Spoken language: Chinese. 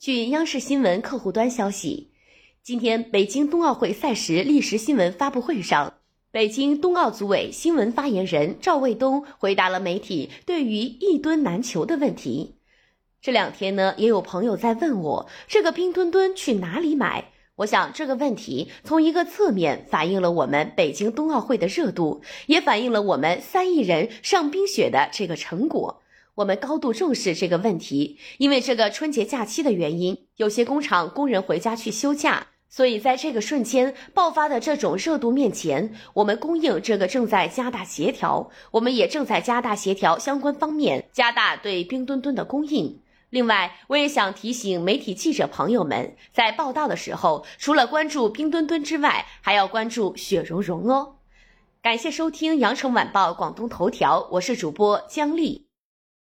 据央视新闻客户端消息，今天北京冬奥会赛时历时新闻发布会上，北京冬奥组委新闻发言人赵卫东回答了媒体对于一吨难求的问题。这两天呢，也有朋友在问我这个冰墩墩去哪里买。我想这个问题从一个侧面反映了我们北京冬奥会的热度，也反映了我们三亿人上冰雪的这个成果。我们高度重视这个问题，因为这个春节假期的原因，有些工厂工人回家去休假，所以在这个瞬间爆发的这种热度面前，我们供应这个正在加大协调，我们也正在加大协调相关方面，加大对冰墩墩的供应。另外，我也想提醒媒体记者朋友们，在报道的时候，除了关注冰墩墩之外，还要关注雪融融哦。感谢收听羊城晚报广东头条，我是主播姜丽。